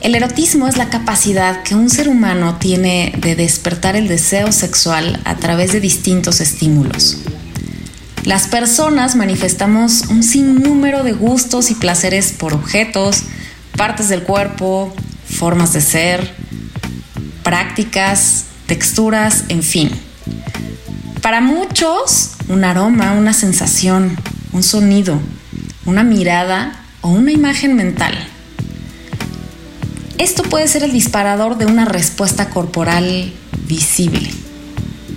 El erotismo es la capacidad que un ser humano tiene de despertar el deseo sexual a través de distintos estímulos. Las personas manifestamos un sinnúmero de gustos y placeres por objetos, partes del cuerpo, formas de ser, prácticas, texturas, en fin. Para muchos, un aroma, una sensación, un sonido, una mirada o una imagen mental esto puede ser el disparador de una respuesta corporal visible,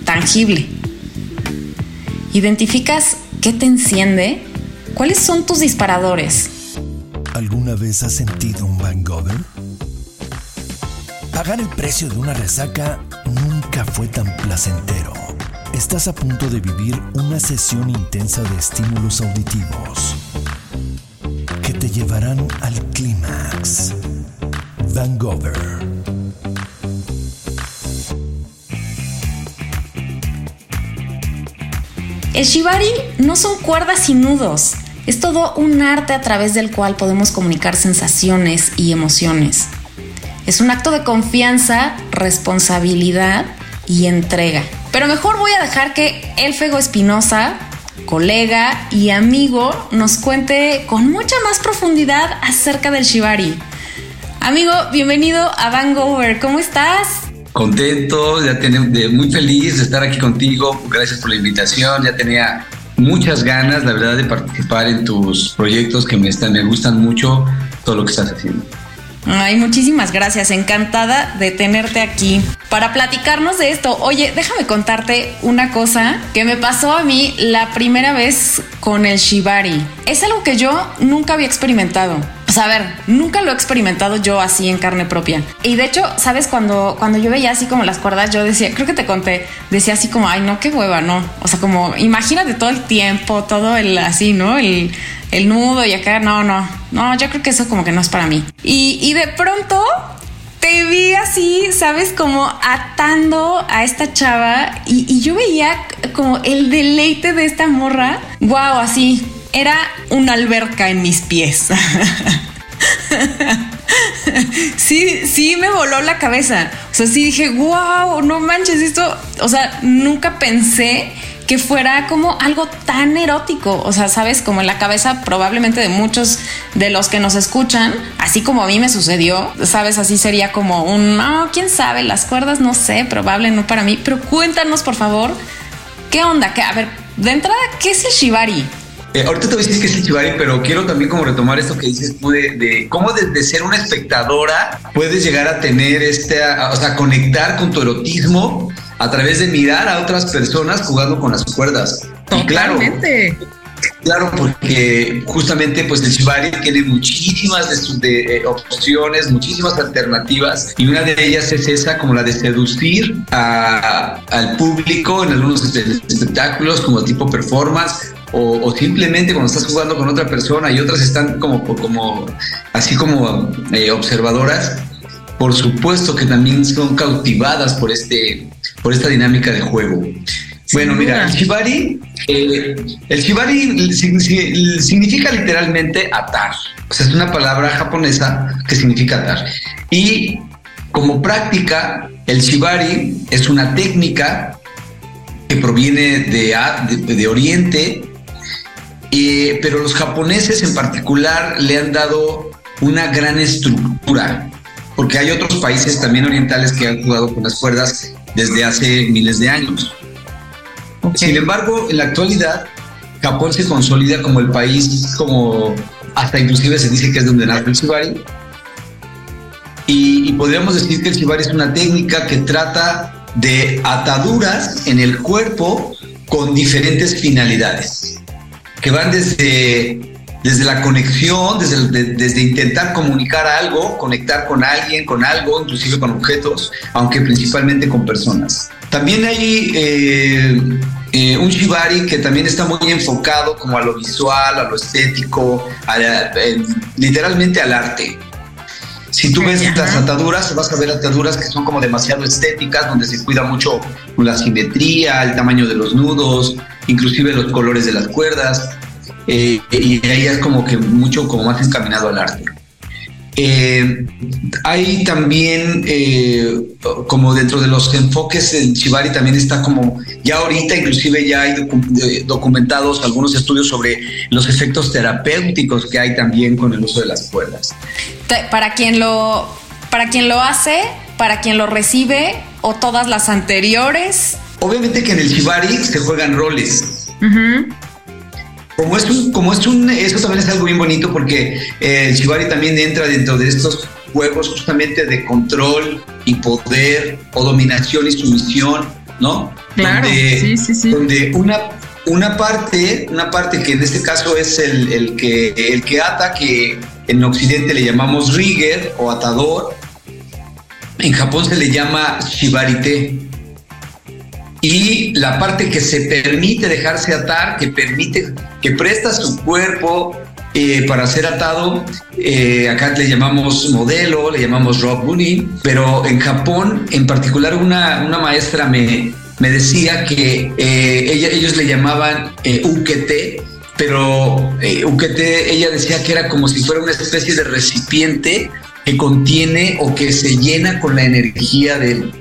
tangible. ¿Identificas qué te enciende? ¿Cuáles son tus disparadores? ¿Alguna vez has sentido un hangover? Pagar el precio de una resaca nunca fue tan placentero. Estás a punto de vivir una sesión intensa de estímulos auditivos El shibari no son cuerdas y nudos, es todo un arte a través del cual podemos comunicar sensaciones y emociones. Es un acto de confianza, responsabilidad y entrega. Pero mejor voy a dejar que Elfego Espinosa, colega y amigo, nos cuente con mucha más profundidad acerca del shibari. Amigo, bienvenido a Vangover. ¿Cómo estás? Contento, ya tenía, muy feliz de estar aquí contigo. Gracias por la invitación. Ya tenía muchas ganas, la verdad, de participar en tus proyectos que me, están, me gustan mucho, todo lo que estás haciendo. Ay, muchísimas gracias. Encantada de tenerte aquí para platicarnos de esto. Oye, déjame contarte una cosa que me pasó a mí la primera vez con el Shibari. Es algo que yo nunca había experimentado. Pues a ver, nunca lo he experimentado yo así en carne propia. Y de hecho, ¿sabes? Cuando, cuando yo veía así como las cuerdas, yo decía, creo que te conté, decía así como, ay, no, qué hueva, no. O sea, como, imagínate todo el tiempo, todo el así, ¿no? El, el nudo y acá, no, no, no, yo creo que eso como que no es para mí. Y, y de pronto te vi así, ¿sabes? Como atando a esta chava y, y, yo veía como el deleite de esta morra. Wow, así, era una alberca en mis pies. sí, sí me voló la cabeza. O sea, sí dije, wow, no manches, esto, o sea, nunca pensé que fuera como algo tan erótico. O sea, sabes, como en la cabeza probablemente de muchos de los que nos escuchan, así como a mí me sucedió, sabes, así sería como un, no, quién sabe, las cuerdas, no sé, probable no para mí, pero cuéntanos por favor, ¿qué onda? a ver, de entrada, ¿qué es el shibari? Eh, ahorita te voy a decir que es el Chivari, pero quiero también como retomar esto que dices tú de, cómo desde ser una espectadora puedes llegar a tener este, o sea, conectar con tu erotismo a través de mirar a otras personas jugando con las cuerdas. Totalmente. claro, porque justamente pues el Shibari tiene muchísimas de, eh, opciones, muchísimas alternativas y una de ellas es esa como la de seducir al público en algunos espectáculos como tipo performance o, simplemente cuando estás jugando con otra persona y otras están como, como así como eh, observadoras, por supuesto que también son cautivadas por, este, por esta dinámica de juego. Bueno, mira, el shibari, eh, el shibari significa literalmente atar. O sea, es una palabra japonesa que significa atar. Y como práctica, el shibari es una técnica que proviene de, de, de Oriente pero los japoneses en particular le han dado una gran estructura, porque hay otros países también orientales que han jugado con las cuerdas desde hace miles de años. Sin embargo, en la actualidad, Japón se consolida como el país, como hasta inclusive se dice que es donde nace el shibari. Y, y podríamos decir que el shibari es una técnica que trata de ataduras en el cuerpo con diferentes finalidades que van desde, desde la conexión, desde, desde intentar comunicar algo, conectar con alguien, con algo, inclusive con objetos, aunque principalmente con personas. También hay eh, eh, un shibari que también está muy enfocado como a lo visual, a lo estético, literalmente al arte. Si tú ves las ataduras, vas a ver ataduras que son como demasiado estéticas, donde se cuida mucho la simetría, el tamaño de los nudos, inclusive los colores de las cuerdas. Eh, y ahí es como que mucho como más encaminado al arte. Eh, hay también, eh, como dentro de los enfoques del Shibari, también está como, ya ahorita inclusive ya hay documentados algunos estudios sobre los efectos terapéuticos que hay también con el uso de las cuerdas. Para quien lo, para quien lo hace, para quien lo recibe o todas las anteriores. Obviamente que en el Shibari se juegan roles. Como es un, como es un, eso también es algo bien bonito porque eh, el Shibari también entra dentro de estos juegos justamente de control y poder o dominación y sumisión, ¿no? Claro, donde, sí, sí, sí. Donde una, una parte, una parte que en este caso es el, el, que, el que ata, que en Occidente le llamamos rigger o atador, en Japón se le llama shibarite y la parte que se permite dejarse atar, que permite, que presta su cuerpo eh, para ser atado, eh, acá le llamamos modelo, le llamamos rock bunny, pero en Japón, en particular, una, una maestra me, me decía que eh, ellos le llamaban ukete, pero ukete, ella decía que era como si fuera una especie de recipiente que contiene o que se llena con la energía del,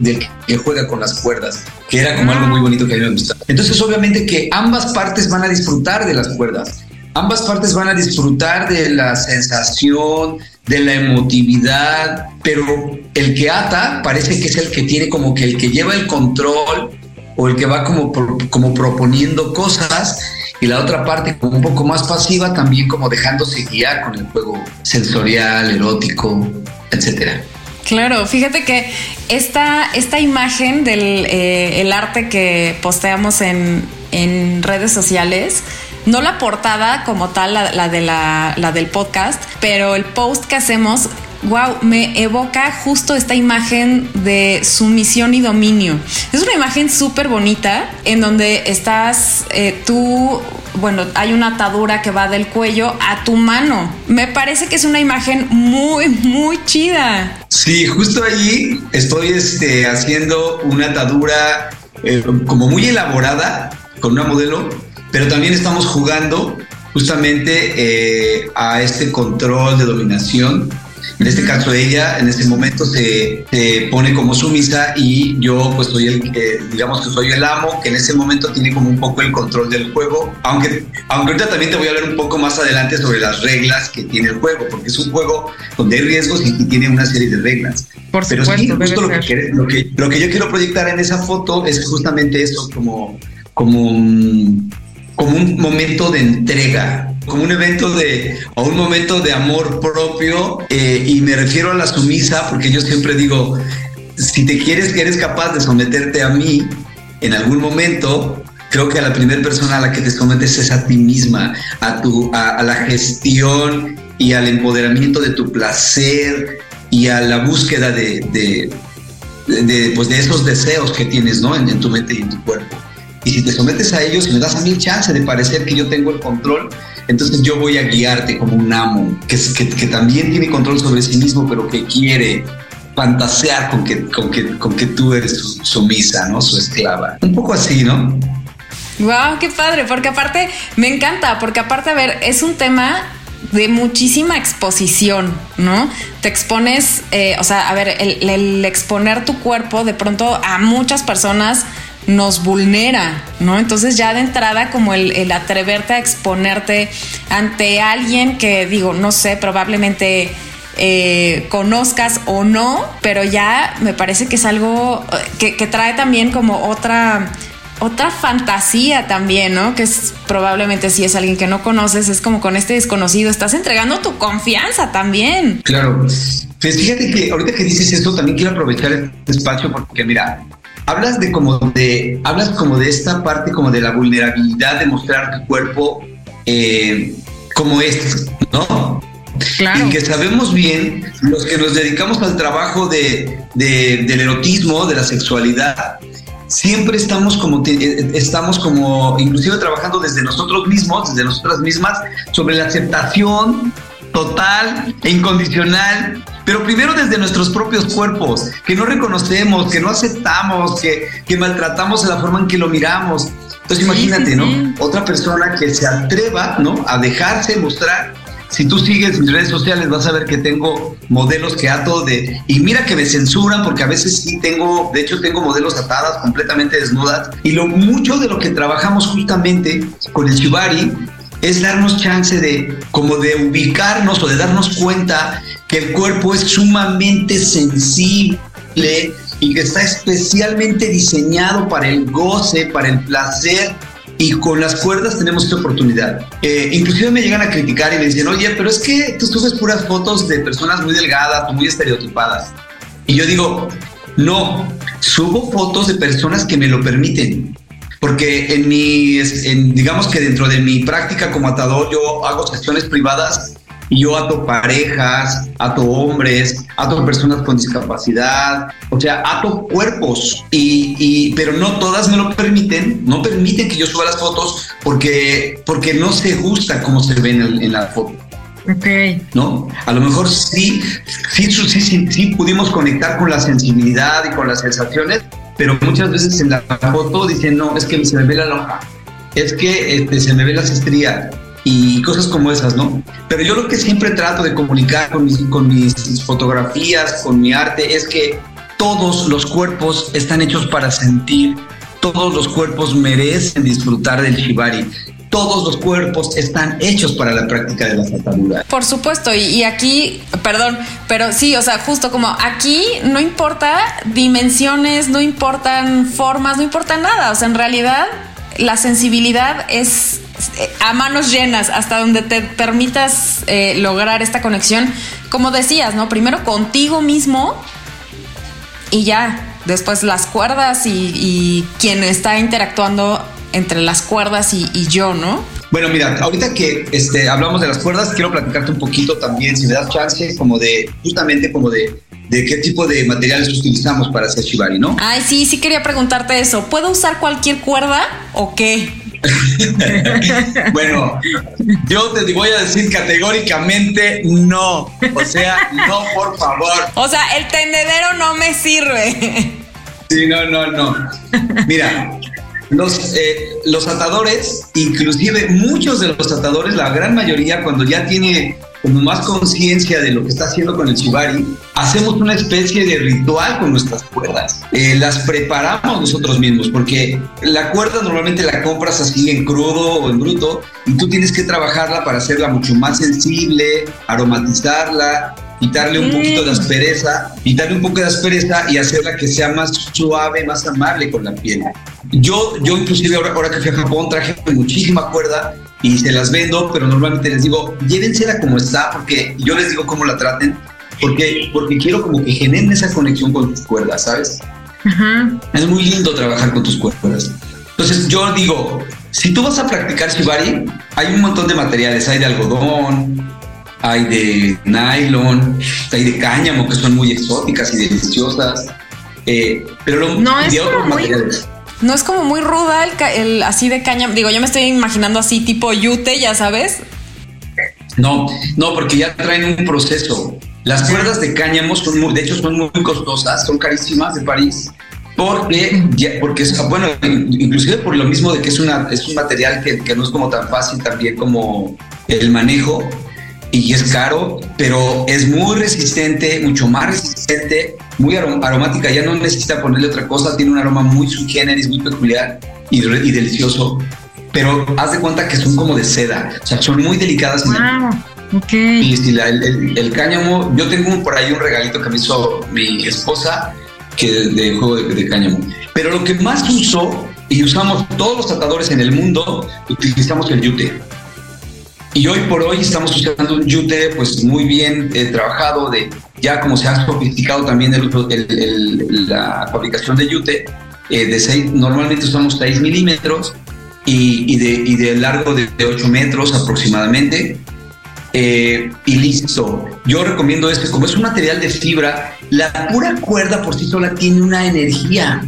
que juega con las cuerdas, que era como algo muy bonito que a mí me gustaba. Entonces, obviamente que ambas partes van a disfrutar de las cuerdas, ambas partes van a disfrutar de la sensación, de la emotividad, pero el que ata parece que es el que tiene como que el que lleva el control o el que va como, como proponiendo cosas y la otra parte como un poco más pasiva, también como dejándose guiar con el juego sensorial, erótico, etcétera. Claro, fíjate que esta, esta imagen del eh, el arte que posteamos en, en, redes sociales, no la portada como tal, la, de la, la del podcast, pero el post que hacemos wow, me evoca justo esta imagen de sumisión y dominio. Es una imagen súper bonita en donde estás eh, tú, bueno, hay una atadura que va del cuello a tu mano. Me parece que es una imagen muy, muy chida. Sí, justo allí estoy este, haciendo una atadura eh, como muy elaborada con una modelo, pero también estamos jugando justamente eh, a este control de dominación en este caso ella en este momento se, pone como sumisa y yo pues soy el que, digamos que soy el amo, que en ese momento tiene como un poco el control del juego, aunque, aunque ahorita también te voy a hablar un poco más adelante sobre las reglas que tiene el juego, porque es un juego donde hay riesgos y, tiene una serie de reglas. Por Pero sí, justo lo que, lo, que, lo que yo quiero proyectar en esa foto es justamente eso, como, como, como un momento de entrega, como un evento de, o un momento de amor propio, eh, y me refiero a la sumisa, porque yo siempre digo, si te quieres que eres capaz de someterte a mí en algún momento, creo que a la primera persona a la que te sometes es a ti misma, a, tu, a, la gestión y al empoderamiento de tu placer y a la búsqueda de, de, pues de esos deseos que tienes ¿no? en, en tu mente y en tu cuerpo. Y si te sometes a ellos y me das a mí chance de parecer que yo tengo el control, entonces yo voy a guiarte como un amo que, que, también tiene control sobre sí mismo, pero que quiere fantasear con que, con que, con que tú eres su, sumisa, ¿no? Su esclava. Un poco así, ¿no? Wow, qué padre, porque aparte me encanta, porque aparte, a ver, es un tema de muchísima exposición, ¿no? Te expones, eh, o sea, a ver, el, exponer tu cuerpo de pronto a muchas personas nos vulnera, ¿no? Entonces ya de entrada como el, atreverte a exponerte ante alguien que digo, no sé, probablemente eh, conozcas o no, pero ya me parece que es algo eh, que, trae también como otra otra fantasía también, ¿no? Que es probablemente si es alguien que no conoces, es como con este desconocido, estás entregando tu confianza también. Claro. Pues fíjate que ahorita que dices esto, también quiero aprovechar este espacio porque mira, hablas de como de, hablas como de esta parte como de la vulnerabilidad de mostrar tu cuerpo eh, como es, ¿no? Claro. Y que sabemos bien, los que nos dedicamos al trabajo de, del erotismo, de la sexualidad, siempre estamos como, eh, estamos como, inclusive trabajando desde nosotros mismos, desde nosotras mismas, sobre la aceptación total e incondicional pero primero desde nuestros propios cuerpos, que no reconocemos, que no aceptamos, que, que maltratamos de la forma en que lo miramos. Entonces imagínate, ¿no? Otra persona que se atreva, ¿no? A dejarse mostrar si tú sigues mis redes sociales vas a ver que tengo modelos que ato de... Y mira que me censuran porque a veces sí tengo, de hecho tengo modelos atadas completamente desnudas. Y lo mucho de lo que trabajamos justamente con el Shibari es darnos chance de como de ubicarnos o de darnos cuenta que el cuerpo es sumamente sensible y que está especialmente diseñado para el goce, para el placer y con las cuerdas tenemos esta oportunidad. Eh, inclusive me llegan a criticar y me dicen, oye, pero es que tú subes puras fotos de personas muy delgadas, muy estereotipadas. Y yo digo, no, subo fotos de personas que me lo permiten. Porque en mi, en, digamos que dentro de mi práctica como atador, yo hago sesiones privadas y yo ato parejas, ato hombres, ato personas con discapacidad, o sea, ato cuerpos, y, pero no todas me lo permiten, no permiten que yo suba las fotos porque, porque no se gusta cómo se ven en, la foto. Ok. ¿No? A lo mejor sí sí, sí, sí, sí, pudimos conectar con la sensibilidad y con las sensaciones, pero muchas veces en la foto dicen, no, es que se me ve la lonja, es que este, se me ve las estrías, y cosas como esas, ¿no? Pero yo lo que siempre trato de comunicar con mis, con mis fotografías, con mi arte, es que todos los cuerpos están hechos para sentir, todos los cuerpos merecen disfrutar del shibari. Todos los cuerpos están hechos para la práctica de la ataduras. Por supuesto, y, aquí, perdón, pero sí, o sea, justo como aquí no importa dimensiones, no importan formas, no importa nada. O sea, en realidad la sensibilidad es a manos llenas, hasta donde te permitas eh, lograr esta conexión, como decías, ¿no? Primero contigo mismo y ya, después las cuerdas y, quien está interactuando entre las cuerdas y, yo, ¿no? Bueno, mira, ahorita que este, hablamos de las cuerdas, quiero platicarte un poquito también, si me das chance, como de, justamente como de, de qué tipo de materiales utilizamos para hacer shibari, ¿no? Ay, sí, sí quería preguntarte eso. ¿Puedo usar cualquier cuerda o qué? bueno, yo te voy a decir categóricamente no. O sea, no, por favor. O sea, el tendedero no me sirve. Sí, no, no, no. Mira, los, eh, los atadores, inclusive muchos de los atadores, la gran mayoría, cuando ya tiene como más conciencia de lo que está haciendo con el shibari, hacemos una especie de ritual con nuestras cuerdas. Eh, las preparamos nosotros mismos, porque la cuerda normalmente la compras así en crudo o en bruto, y tú tienes que trabajarla para hacerla mucho más sensible, aromatizarla, quitarle un poquito de aspereza, quitarle un poco de aspereza y hacerla que sea más suave, más amable con la piel. Yo, yo inclusive ahora, ahora que fui a Japón traje muchísima cuerda y se las vendo, pero normalmente les digo, llévensela como está, porque yo les digo cómo la traten, porque, porque quiero como que generen esa conexión con tus cuerdas, ¿sabes? Es muy lindo trabajar con tus cuerdas. Entonces yo digo, si tú vas a practicar shibari, hay un montón de materiales, hay de algodón, hay de nylon, hay de cáñamo, que son muy exóticas y deliciosas, eh, pero lo, no, es otros materiales. No es como muy ruda el, así de caña. Digo, yo me estoy imaginando así tipo yute, ya sabes. No, no, porque ya traen un proceso. Las cuerdas de cáñamo son muy, de hecho son muy costosas, son carísimas de París. Porque, porque bueno, inclusive por lo mismo de que es un material que, que no es como tan fácil también como el manejo y es caro, pero es muy resistente, mucho más resistente, muy aromática, ya no necesita ponerle otra cosa, tiene un aroma muy sui generis, muy peculiar y, delicioso, pero haz de cuenta que son como de seda, o sea, son muy delicadas. Wow, Y si el, cáñamo, yo tengo por ahí un regalito que me hizo mi esposa que de juego de, de cáñamo, pero lo que más uso y usamos todos los tratadores en el mundo, utilizamos el yute. Y hoy por hoy estamos usando un yute pues muy bien eh, trabajado, de ya como se ha sofisticado también el, el, la fabricación de yute, eh, de seis, normalmente usamos 6 milímetros y, de, y, de, largo de, 8 metros aproximadamente. Eh, y listo. Yo recomiendo este, como es un material de fibra, la pura cuerda por sí sola tiene una energía.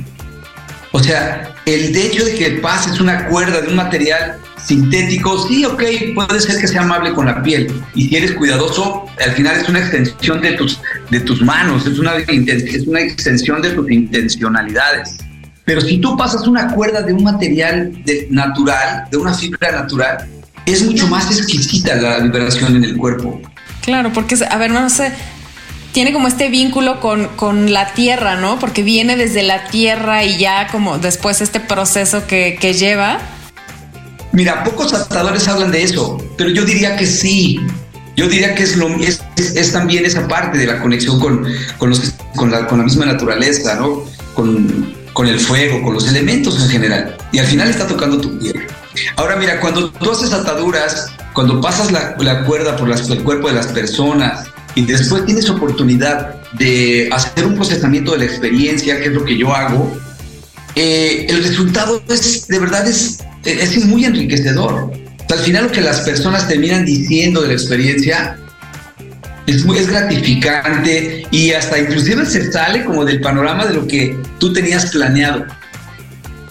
O sea, el hecho de que pase es una cuerda de un material sintéticos, sí, ok, puede ser que sea amable con la piel. Y si eres cuidadoso, al final es una extensión de tus, de tus manos, es una, es una extensión de tus intencionalidades. Pero si tú pasas una cuerda de un material de, natural, de una fibra natural, es mucho más exquisita la liberación en el cuerpo. Claro, porque, a ver, no sé, tiene como este vínculo con, con, la tierra, ¿no? Porque viene desde la tierra y ya como después este proceso que, que lleva. Mira, pocos atadores hablan de eso, pero yo diría que sí. Yo diría que es, lo, es, es, también esa parte de la conexión con, con, los, con, la, con la misma naturaleza, ¿no? Con, con el fuego, con los elementos en general. Y al final está tocando tu piel. Ahora mira, cuando tú haces ataduras, cuando pasas la, la cuerda por las, el cuerpo de las personas y después tienes oportunidad de hacer un procesamiento de la experiencia, que es lo que yo hago, eh, el resultado es, de verdad, es, es muy enriquecedor. al final lo que las personas terminan diciendo de la experiencia es, muy, es gratificante y hasta inclusive se sale como del panorama de lo que tú tenías planeado.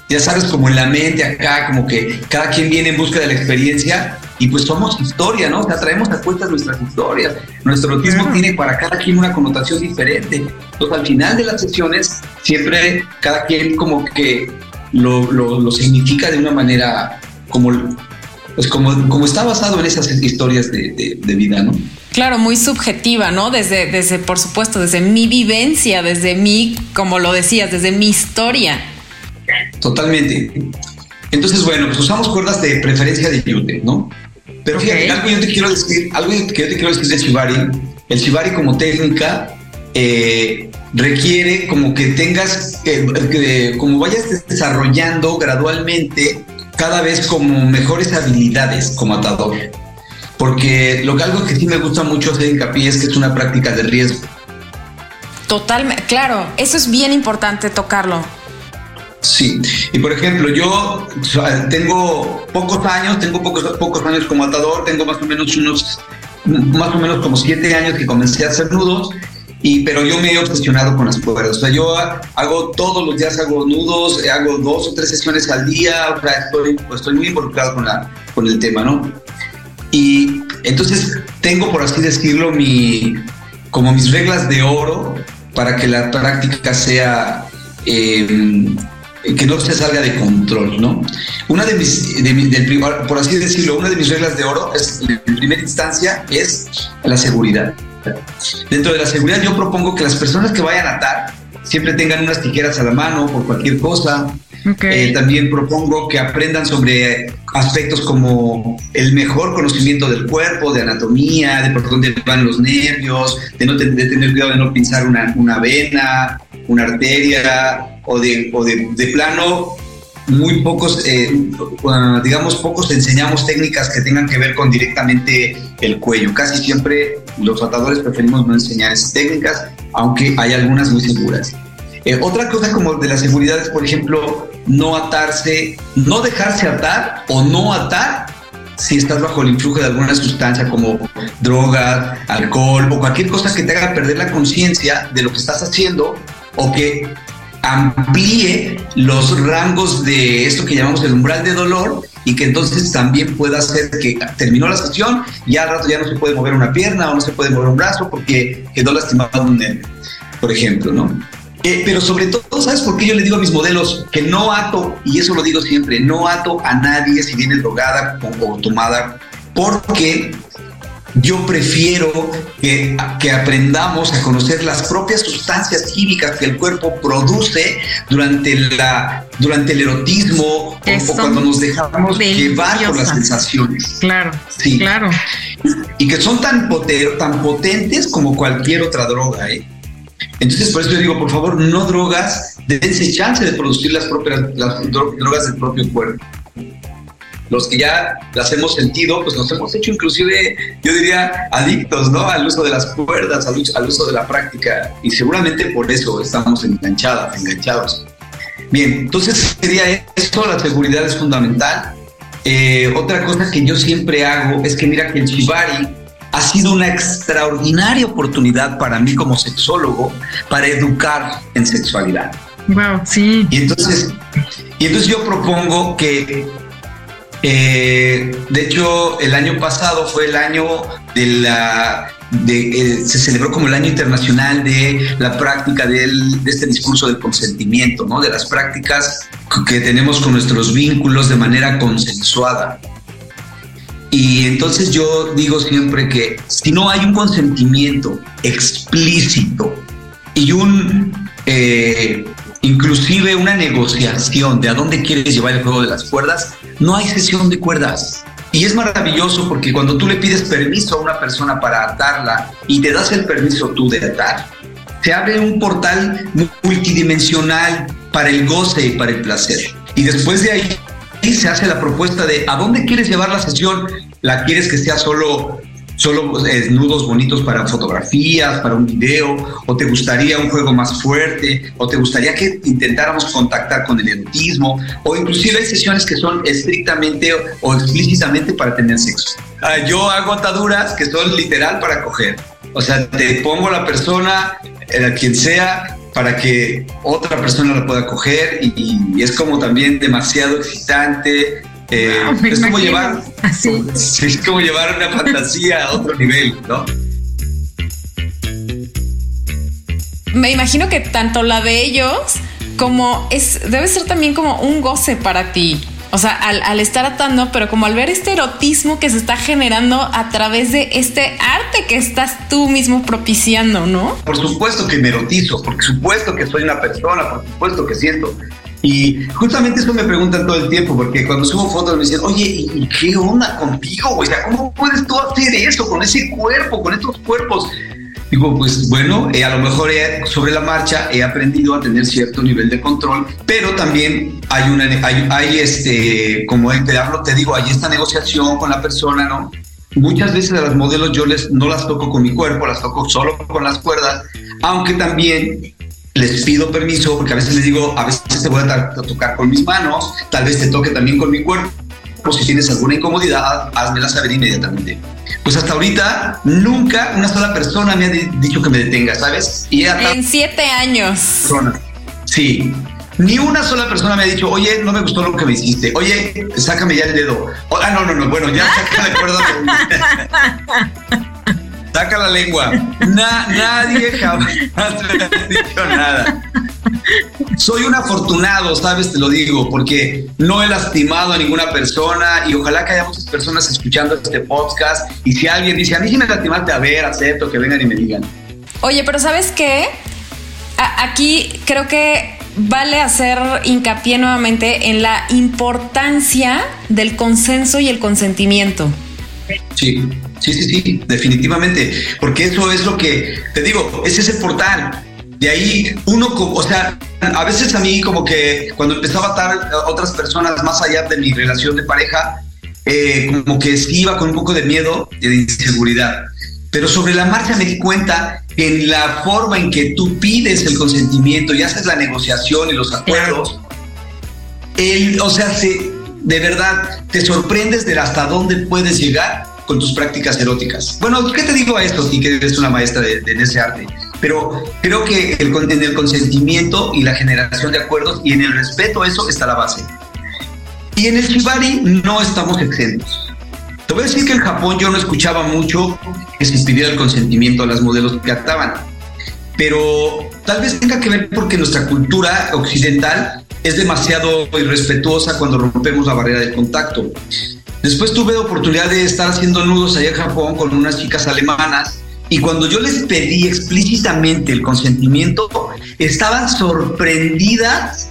Ya sabes, como en la mente acá, como que cada quien viene en busca de la experiencia y pues somos historia, ¿no? O sea, traemos a cuenta nuestras historias. Nuestro autismo tiene para cada quien una connotación diferente. Entonces, al final de las sesiones, siempre cada quien como que lo, lo, significa de una manera como, pues como, como está basado en esas historias de, de vida, ¿no? Claro, muy subjetiva, ¿no? Desde, desde, por supuesto, desde mi vivencia, desde mi, como lo decías, desde mi historia. Totalmente. Entonces, bueno, pues usamos cuerdas de preferencia de yute, ¿no? Pero fíjate, algo yo te quiero decir, algo que yo te quiero decir del shibari, el shibari como técnica eh, requiere como que tengas, eh, como vayas desarrollando gradualmente cada vez como mejores habilidades como atador porque lo que algo que sí me gusta mucho hacer hincapié es que es una práctica de riesgo. Totalmente, claro, eso es bien importante tocarlo. Sí, y por ejemplo, yo tengo pocos años, tengo pocos, pocos años como atador, tengo más o menos unos, más o menos como siete años que comencé a hacer nudos, y, pero yo me he obsesionado con las cuerdas. O sea, yo hago todos los días, hago nudos, hago dos o tres sesiones al día, o sea, estoy, pues, muy involucrado con, la, con el tema, ¿no? Y entonces tengo, por así decirlo, mi, como mis reglas de oro para que la práctica sea, em, que no se salga de control, ¿no? Una de mis, del, por así decirlo, una de mis reglas de oro es, en primera instancia, es la seguridad. Dentro de la seguridad yo propongo que las personas que vayan a atar siempre tengan unas tijeras a la mano por cualquier cosa, eh, también propongo que aprendan sobre aspectos como el mejor conocimiento del cuerpo, de anatomía, de por dónde van los nervios, de, no tener cuidado de no pinzar una, una vena, una arteria, o de, o de, de plano muy pocos, eh, digamos, pocos enseñamos técnicas que tengan que ver con directamente el cuello. Casi siempre los tratadores preferimos no enseñar esas técnicas, aunque hay algunas muy seguras. Eh, otra cosa como de la seguridad es, por ejemplo, no atarse, no dejarse atar o no atar si estás bajo el influjo de alguna sustancia como droga, alcohol o cualquier cosa que te haga perder la conciencia de lo que estás haciendo o que amplíe los rangos de esto que llamamos el umbral de dolor y que entonces también pueda hacer que terminó la sesión y al rato ya no se puede mover una pierna o no se puede mover un brazo porque quedó lastimado un nervio, por ejemplo, ¿no? Eh, pero sobre todo, ¿sabes por qué yo le digo a mis modelos que no ato, y eso lo digo siempre, no ato a nadie si viene drogada o, tomada, porque yo prefiero que, que, aprendamos a conocer las propias sustancias químicas que el cuerpo produce durante, la, durante el erotismo o, cuando nos dejamos llevar por las sensaciones. Claro, sí. claro. Y que son tan, tan potentes como cualquier otra droga. ¿eh? Entonces, por eso yo digo, por favor, no drogas, dense chance de producir las propias las drogas del propio cuerpo. Los que ya las hemos sentido, pues nos hemos hecho inclusive, yo diría, adictos, ¿no? Al uso de las cuerdas, al, al uso de la práctica. Y seguramente por eso estamos enganchadas, enganchados. Bien, entonces sería esto, la seguridad es fundamental. Eh, otra cosa que yo siempre hago es que mira que el shibari ha sido una extraordinaria oportunidad para mí como sexólogo para educar en sexualidad. Wow, sí. Y entonces, y entonces yo propongo que, eh, de hecho, el año pasado fue el año de la eh, se celebró como el año internacional de la práctica de este discurso del consentimiento, ¿no? de las prácticas que tenemos con nuestros vínculos de manera consensuada. Y entonces yo digo siempre que si no hay un consentimiento explícito y un eh, inclusive una negociación de a dónde quieres llevar el juego de las cuerdas, no hay sesión de cuerdas. Y es maravilloso porque cuando tú le pides permiso a una persona para atarla y te das el permiso tú de atar, se abre un portal multidimensional para el goce y para el placer. Y después de ahí se hace la propuesta de a dónde quieres llevar la sesión. ¿La quieres que sea solo solo eh, nudos bonitos para fotografías, para un video, o te gustaría un juego más fuerte, o te gustaría que intentáramos contactar con el erotismo, o inclusive hay sesiones que son estrictamente o explícitamente para tener sexo. Ah, yo hago ataduras que son literal para coger. O sea, te pongo la persona, a eh, quien sea, para que otra persona la pueda coger y, es como también demasiado excitante. Eh, es como llevar es como llevar una fantasía a otro nivel, ¿no? Me imagino que tanto la de ellos como es debe ser también como un goce para ti. O sea, al, estar atando, pero como al ver este erotismo que se está generando a través de este arte que estás tú mismo propiciando, ¿no? Por supuesto que me erotizo, por supuesto que soy una persona, por supuesto que siento. Y justamente eso me preguntan todo el tiempo, porque cuando subo fotos me dicen, oye, ¿y qué onda contigo, O sea, ¿cómo puedes tú hacer eso con ese cuerpo, con estos cuerpos? Digo, pues bueno, eh, a lo mejor sobre la marcha he aprendido a tener cierto nivel de control, pero también hay una, hay, este, como te hablo, te digo, hay esta negociación con la persona, ¿no? Muchas veces a las modelos yo les, no las toco con mi cuerpo, las toco solo con las cuerdas, aunque también les pido permiso, porque a veces les digo, a veces te voy a tocar con mis manos, tal vez te toque también con mi cuerpo, si tienes alguna incomodidad, házmela saber inmediatamente. Pues hasta ahorita nunca una sola persona me ha dicho que me detenga, ¿sabes? Y en siete años. Sí. Ni una sola persona me ha dicho, oye, no me gustó lo que me hiciste. Oye, sácame ya el dedo. ah, no, no, no. Bueno, ya saca la cuerda. Saca la lengua. nadie jamás me ha dicho nada. Soy un afortunado, sabes, te lo digo, porque no he lastimado a ninguna persona y ojalá que haya muchas personas escuchando este podcast. Y si alguien dice, a mí si me lastimaste, a ver, acepto, que vengan y me digan. Oye, pero ¿sabes qué? aquí creo que vale hacer hincapié nuevamente en la importancia del consenso y el consentimiento. Sí, sí, sí, sí, definitivamente, porque eso es lo que, te digo, ese es el portal de ahí uno, o sea, a veces a mí como que cuando empezaba a a otras personas más allá de mi relación de pareja, eh, como que sí iba con un poco de miedo y de inseguridad. Pero sobre la marcha me di cuenta que en la forma en que tú pides el consentimiento y haces la negociación y los acuerdos, el, o sea, se, de verdad te sorprendes de hasta dónde puedes llegar con tus prácticas eróticas. Bueno, ¿qué te digo a esto? Y que eres una maestra de, de ese arte pero creo que el, en el consentimiento y la generación de acuerdos y en el respeto, eso está la base. Y en el Shibari no estamos exentos. Te voy a decir que en Japón yo no escuchaba mucho que se pidiera el consentimiento a las modelos que actaban, pero tal vez tenga que ver porque nuestra cultura occidental es demasiado irrespetuosa cuando rompemos la barrera del contacto. Después tuve la oportunidad de estar haciendo nudos allá en Japón con unas chicas alemanas y cuando yo les pedí explícitamente el consentimiento, estaban sorprendidas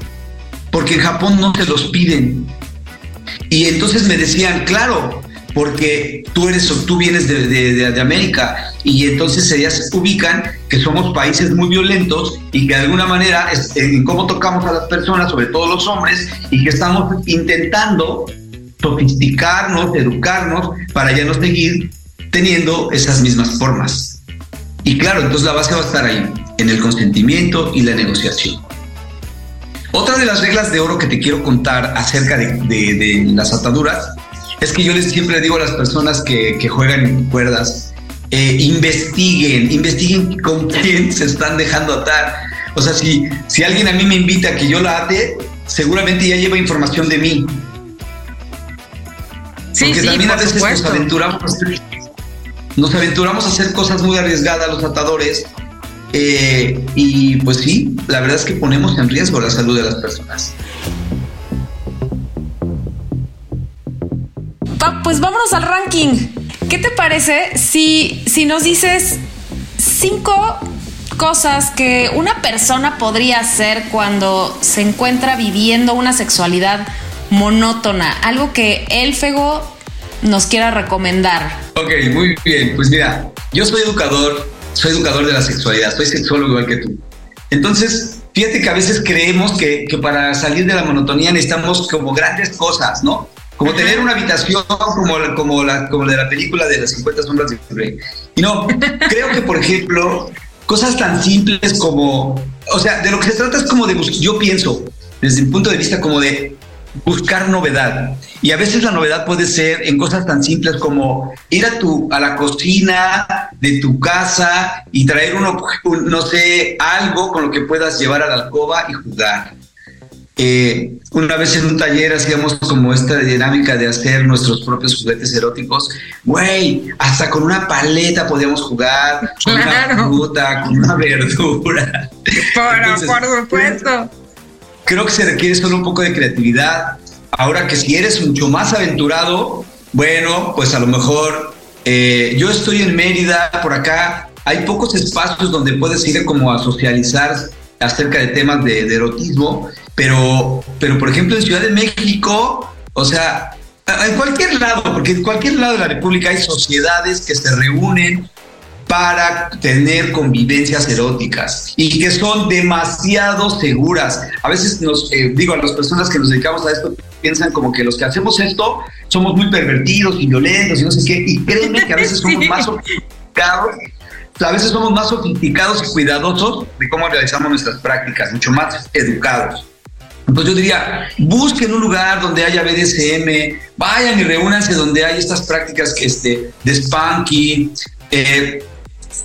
porque en Japón no se los piden. Y entonces me decían, claro, porque tú eres tú vienes de, de, América y entonces ellas ubican que somos países muy violentos y que de alguna manera en cómo tocamos a las personas, sobre todo los hombres, y que estamos intentando sofisticarnos, educarnos para ya no seguir teniendo esas mismas formas. Y claro, entonces la base va a estar ahí, en el consentimiento y la negociación. Otra de las reglas de oro que te quiero contar acerca de, las ataduras es que yo les siempre digo a las personas que, juegan cuerdas, eh, investiguen, investiguen con quién se están dejando atar. O sea, si, si alguien a mí me invita a que yo la ate, seguramente ya lleva información de mí. Sí, Porque también a veces nos aventuramos nos aventuramos a hacer cosas muy arriesgadas los atadores eh, y pues sí, la verdad es que ponemos en riesgo la salud de las personas. pues vámonos al ranking. ¿Qué te parece si, si nos dices cinco cosas que una persona podría hacer cuando se encuentra viviendo una sexualidad monótona? Algo que el Fego nos quiera recomendar. Ok, muy bien. Pues mira, yo soy educador, soy educador de la sexualidad, soy sexólogo igual que tú. Entonces, fíjate que a veces creemos que, que para salir de la monotonía necesitamos como grandes cosas, ¿no? Como tener una habitación como, como, la, como de la película de las 50 sombras de Grey. Y no, creo que, por ejemplo, cosas tan simples como, o sea, de lo que se trata es como de, yo pienso, desde mi punto de vista, como de buscar novedad. Y a veces la novedad puede ser en cosas tan simples como ir a, tu, a la cocina de tu casa y traer uno, no sé, algo con lo que puedas llevar a la alcoba y jugar. Eh, una vez en un taller hacíamos como esta dinámica de hacer nuestros propios juguetes eróticos. Güey, hasta con una paleta podíamos jugar, con una fruta, con una verdura. Por, por supuesto. Creo que se requiere solo un poco de creatividad. Ahora que si eres mucho más aventurado, bueno, pues a lo mejor eh, yo estoy en Mérida, por acá hay pocos espacios donde puedes ir como a socializar acerca de temas de, de erotismo pero, pero por ejemplo, en Ciudad de México, o sea, en cualquier lado, porque en cualquier lado de la República hay sociedades que se reúnen para tener convivencias eróticas y que son demasiado seguras. A veces nos eh, digo a las personas que nos dedicamos a esto piensan como que los que hacemos esto somos muy pervertidos y violentos y no sé qué y créeme que a veces somos más sofisticados a veces somos más sofisticados y cuidadosos de cómo realizamos nuestras prácticas, mucho más educados. Pues yo diría, busquen un lugar donde haya BDSM, vayan y reúnanse donde hay estas prácticas que este, de spanking, eh,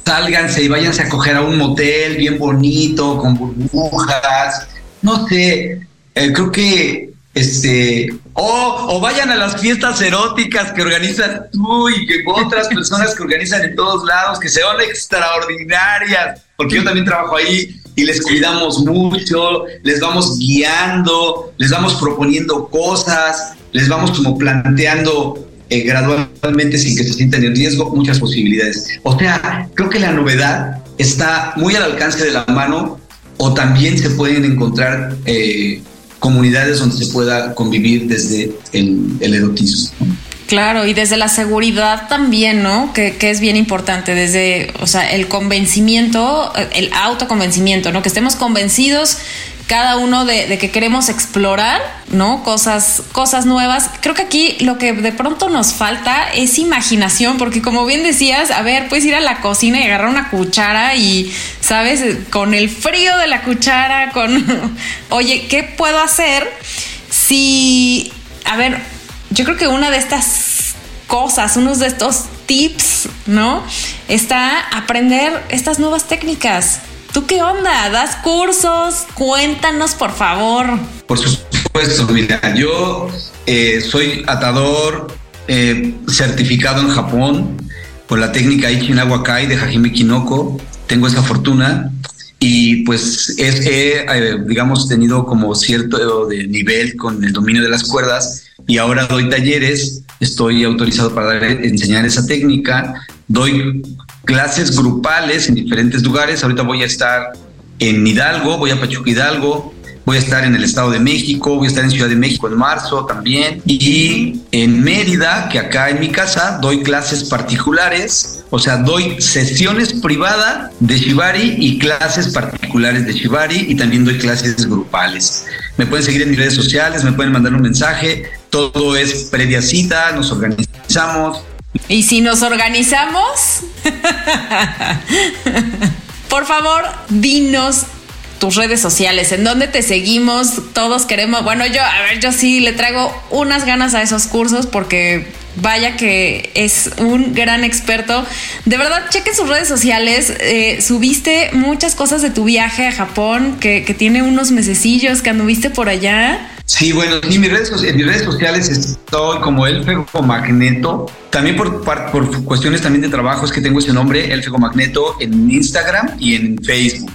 sálganse y váyanse a coger a un motel bien bonito, con burbujas, no sé, eh, creo que este, o, vayan a las fiestas eróticas que organizan tú y que otras personas que organizan en todos lados, que sean extraordinarias, porque yo también trabajo ahí y les cuidamos mucho, les vamos guiando, les vamos proponiendo cosas, les vamos como planteando eh, gradualmente sin que se sientan en riesgo muchas posibilidades. O sea, creo que la novedad está muy al alcance de la mano o también se pueden encontrar eh, comunidades donde se pueda convivir desde el, el erotismo. Claro, y desde la seguridad también, ¿no? Que, que, es bien importante, desde, o sea, el convencimiento, el autoconvencimiento, ¿no? Que estemos convencidos cada uno de, que queremos explorar, ¿no? Cosas, cosas nuevas. Creo que aquí lo que de pronto nos falta es imaginación, porque como bien decías, a ver, puedes ir a la cocina y agarrar una cuchara y, ¿sabes? Con el frío de la cuchara, con, oye, ¿qué puedo hacer si, a ver, yo creo que una de estas cosas, unos de estos tips, ¿no? Está aprender estas nuevas técnicas. ¿Tú qué onda? ¿Das cursos? Cuéntanos, por favor. Por supuesto, mira, yo eh, soy atador eh, certificado en Japón por la técnica Ichinawa Kai de Hajime Kinoko. Tengo esa fortuna y pues he, eh, digamos, tenido como cierto de nivel con el dominio de las cuerdas y ahora doy talleres, estoy autorizado para enseñar esa técnica, doy clases grupales en diferentes lugares, ahorita voy a estar en Hidalgo, voy a Pachuca Hidalgo, voy a estar en el Estado de México, voy a estar en Ciudad de México en marzo también, y en Mérida, que acá en mi casa doy clases particulares, o sea, doy sesiones privadas de Shibari y clases particulares de Shibari y también doy clases grupales. Me pueden seguir en mis redes sociales, me pueden mandar un mensaje, todo es previa cita, nos organizamos. ¿Y si nos organizamos? Por favor, dinos tus redes sociales, en dónde te seguimos, todos queremos, bueno, yo, a ver, yo sí le traigo unas ganas a esos cursos porque vaya que es un gran experto. De verdad, chequen sus redes sociales, eh, subiste muchas cosas de tu viaje a Japón, que, que tiene unos mesecillos que anduviste por allá. Sí, bueno, en mis redes, en mis redes sociales estoy como Elfego Magneto. También por, por, cuestiones también de trabajo es que tengo ese nombre, Elfego Magneto, en Instagram y en Facebook.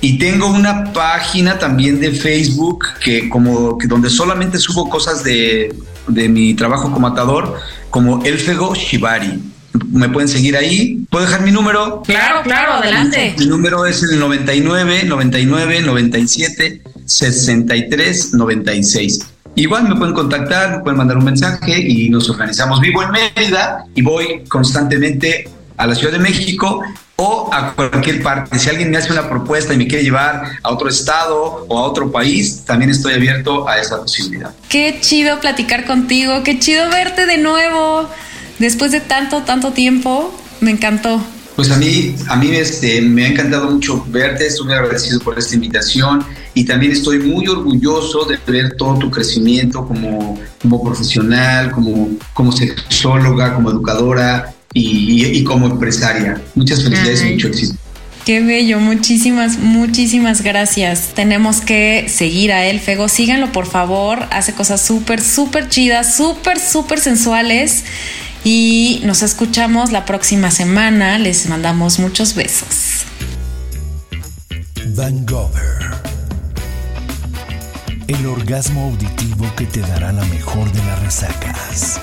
Y tengo una página también de Facebook que como que donde solamente subo cosas de, de mi trabajo como atador, como Elfego Shibari. Me pueden seguir ahí. ¿Puedo dejar mi número? Claro, claro, adelante. Mi número es el 99 99 97 63 96. Igual me pueden contactar, me pueden mandar un mensaje y nos organizamos. Vivo en Mérida y voy constantemente a la Ciudad de México o a cualquier parte. Si alguien me hace una propuesta y me quiere llevar a otro estado o a otro país, también estoy abierto a esa posibilidad. Qué chido platicar contigo, qué chido verte de nuevo después de tanto, tanto tiempo. Me encantó. Pues a mí, a mí este, me ha encantado mucho verte, estoy muy agradecido por esta invitación y también estoy muy orgulloso de ver todo tu crecimiento como, como profesional, como, como sexóloga, como educadora y, como empresaria. Muchas felicidades y mucho éxito. Qué bello, muchísimas, muchísimas gracias. Tenemos que seguir a él, Fego. Síganlo, por favor. Hace cosas súper, súper chidas, súper, súper sensuales. Y nos escuchamos la próxima semana. Les mandamos muchos besos. Van El orgasmo auditivo que te dará la mejor de las resacas.